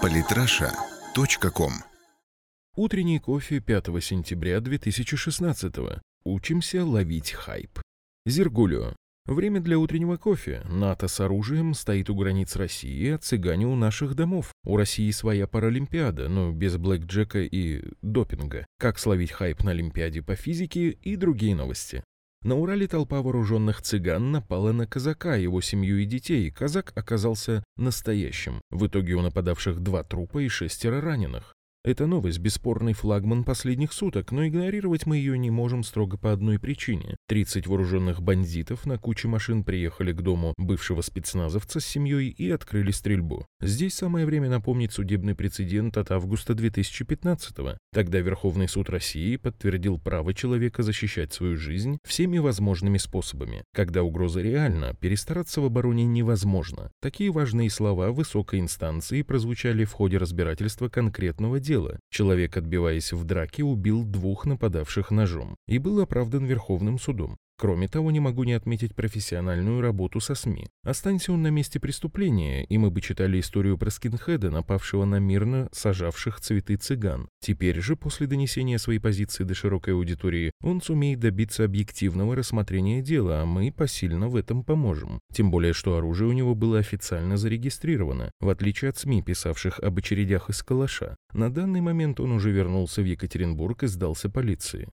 Политраша.ком Утренний кофе 5 сентября 2016 Учимся ловить хайп. Зергулио. Время для утреннего кофе. НАТО с оружием стоит у границ России, а цыгане у наших домов. У России своя паралимпиада, но без блэкджека и допинга. Как словить хайп на Олимпиаде по физике и другие новости. На Урале толпа вооруженных цыган напала на казака, его семью и детей. Казак оказался настоящим. В итоге у нападавших два трупа и шестеро раненых. Эта новость – бесспорный флагман последних суток, но игнорировать мы ее не можем строго по одной причине. 30 вооруженных бандитов на куче машин приехали к дому бывшего спецназовца с семьей и открыли стрельбу. Здесь самое время напомнить судебный прецедент от августа 2015 -го. Тогда Верховный суд России подтвердил право человека защищать свою жизнь всеми возможными способами. Когда угроза реальна, перестараться в обороне невозможно. Такие важные слова высокой инстанции прозвучали в ходе разбирательства конкретного дела дела. Человек, отбиваясь в драке, убил двух нападавших ножом и был оправдан Верховным судом. Кроме того, не могу не отметить профессиональную работу со СМИ. Останься он на месте преступления, и мы бы читали историю про скинхеда, напавшего на мирно сажавших цветы цыган. Теперь же, после донесения своей позиции до широкой аудитории, он сумеет добиться объективного рассмотрения дела, а мы посильно в этом поможем. Тем более, что оружие у него было официально зарегистрировано, в отличие от СМИ, писавших об очередях из калаша. На данный момент он уже вернулся в Екатеринбург и сдался полиции.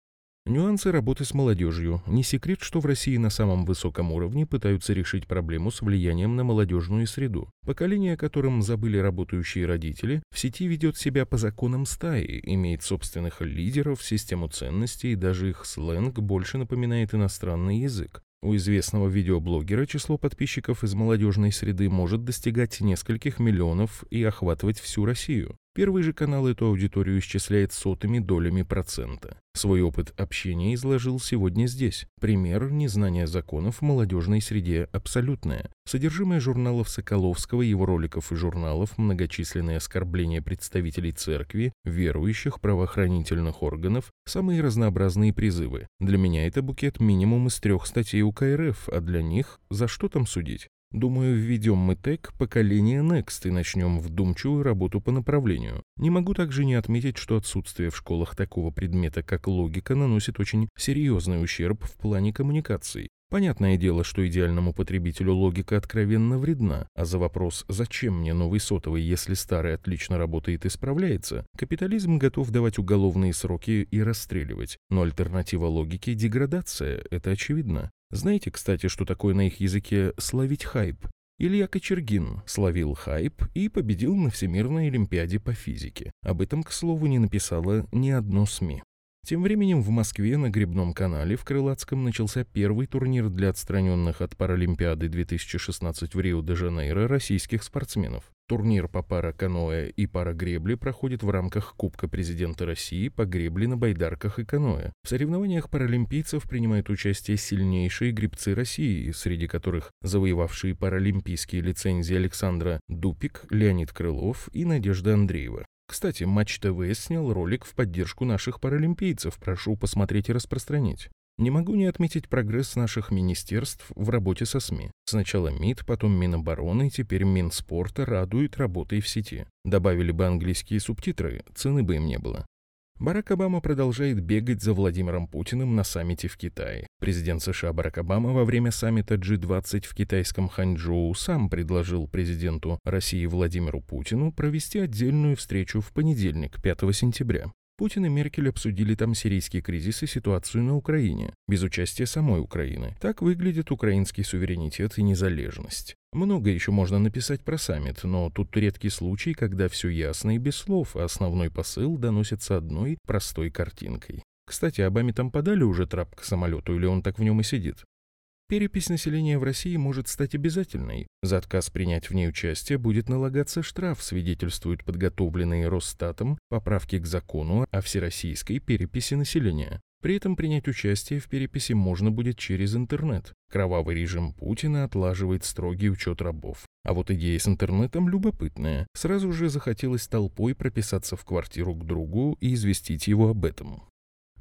Нюансы работы с молодежью. Не секрет, что в России на самом высоком уровне пытаются решить проблему с влиянием на молодежную среду. Поколение, о котором забыли работающие родители, в сети ведет себя по законам стаи, имеет собственных лидеров, систему ценностей даже их сленг больше напоминает иностранный язык. У известного видеоблогера число подписчиков из молодежной среды может достигать нескольких миллионов и охватывать всю Россию. Первый же канал эту аудиторию исчисляет сотыми долями процента. Свой опыт общения изложил сегодня здесь. Пример незнания законов в молодежной среде абсолютное. Содержимое журналов Соколовского, его роликов и журналов, многочисленные оскорбления представителей церкви, верующих, правоохранительных органов, самые разнообразные призывы. Для меня это букет минимум из трех статей УК РФ, а для них за что там судить? Думаю, введем мы тег поколение Next и начнем вдумчивую работу по направлению. Не могу также не отметить, что отсутствие в школах такого предмета, как логика, наносит очень серьезный ущерб в плане коммуникаций. Понятное дело, что идеальному потребителю логика откровенно вредна, а за вопрос «зачем мне новый сотовый, если старый отлично работает и справляется?» капитализм готов давать уголовные сроки и расстреливать. Но альтернатива логике – деградация, это очевидно. Знаете, кстати, что такое на их языке «словить хайп»? Илья Кочергин словил хайп и победил на Всемирной Олимпиаде по физике. Об этом, к слову, не написала ни одно СМИ. Тем временем в Москве на Грибном канале в Крылатском начался первый турнир для отстраненных от Паралимпиады 2016 в Рио-де-Жанейро российских спортсменов. Турнир по пара-каноэ и пара-гребле проходит в рамках Кубка президента России по гребле на байдарках и каноэ. В соревнованиях паралимпийцев принимают участие сильнейшие гребцы России, среди которых завоевавшие паралимпийские лицензии Александра Дупик, Леонид Крылов и Надежда Андреева. Кстати, Матч ТВ снял ролик в поддержку наших паралимпийцев. Прошу посмотреть и распространить. Не могу не отметить прогресс наших министерств в работе со СМИ. Сначала МИД, потом Минобороны, теперь Минспорта радует работой в сети. Добавили бы английские субтитры, цены бы им не было. Барак Обама продолжает бегать за Владимиром Путиным на саммите в Китае. Президент США Барак Обама во время саммита G20 в китайском Ханчжоу сам предложил президенту России Владимиру Путину провести отдельную встречу в понедельник, 5 сентября. Путин и Меркель обсудили там сирийский кризис и ситуацию на Украине, без участия самой Украины. Так выглядит украинский суверенитет и незалежность. Много еще можно написать про саммит, но тут редкий случай, когда все ясно и без слов, а основной посыл доносится одной простой картинкой. Кстати, Обаме там подали уже трап к самолету, или он так в нем и сидит? Перепись населения в России может стать обязательной. За отказ принять в ней участие будет налагаться штраф, свидетельствуют подготовленные Росстатом поправки к закону о всероссийской переписи населения. При этом принять участие в переписи можно будет через интернет. Кровавый режим Путина отлаживает строгий учет рабов. А вот идея с интернетом любопытная. Сразу же захотелось толпой прописаться в квартиру к другу и известить его об этом.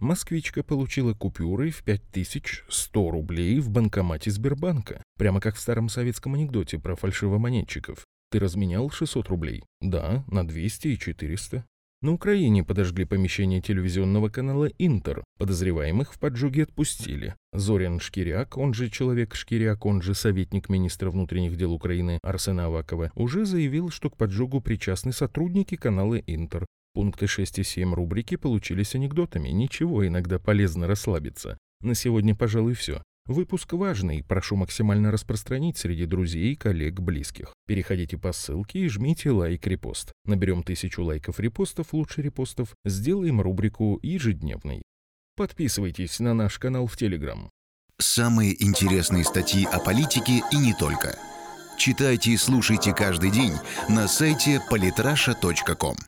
Москвичка получила купюры в 5100 рублей в банкомате Сбербанка, прямо как в старом советском анекдоте про фальшивомонетчиков. Ты разменял 600 рублей? Да, на 200 и 400. На Украине подожгли помещение телевизионного канала «Интер». Подозреваемых в поджоге отпустили. Зорян Шкиряк, он же человек Шкиряк, он же советник министра внутренних дел Украины Арсена Авакова, уже заявил, что к поджогу причастны сотрудники канала «Интер». Пункты 6 и 7 рубрики получились анекдотами. Ничего, иногда полезно расслабиться. На сегодня, пожалуй, все. Выпуск важный, прошу максимально распространить среди друзей, коллег, близких. Переходите по ссылке и жмите лайк-репост. Наберем тысячу лайков-репостов, лучше репостов, сделаем рубрику ежедневной. Подписывайтесь на наш канал в Телеграм. Самые интересные статьи о политике и не только. Читайте и слушайте каждый день на сайте polytrasha.com.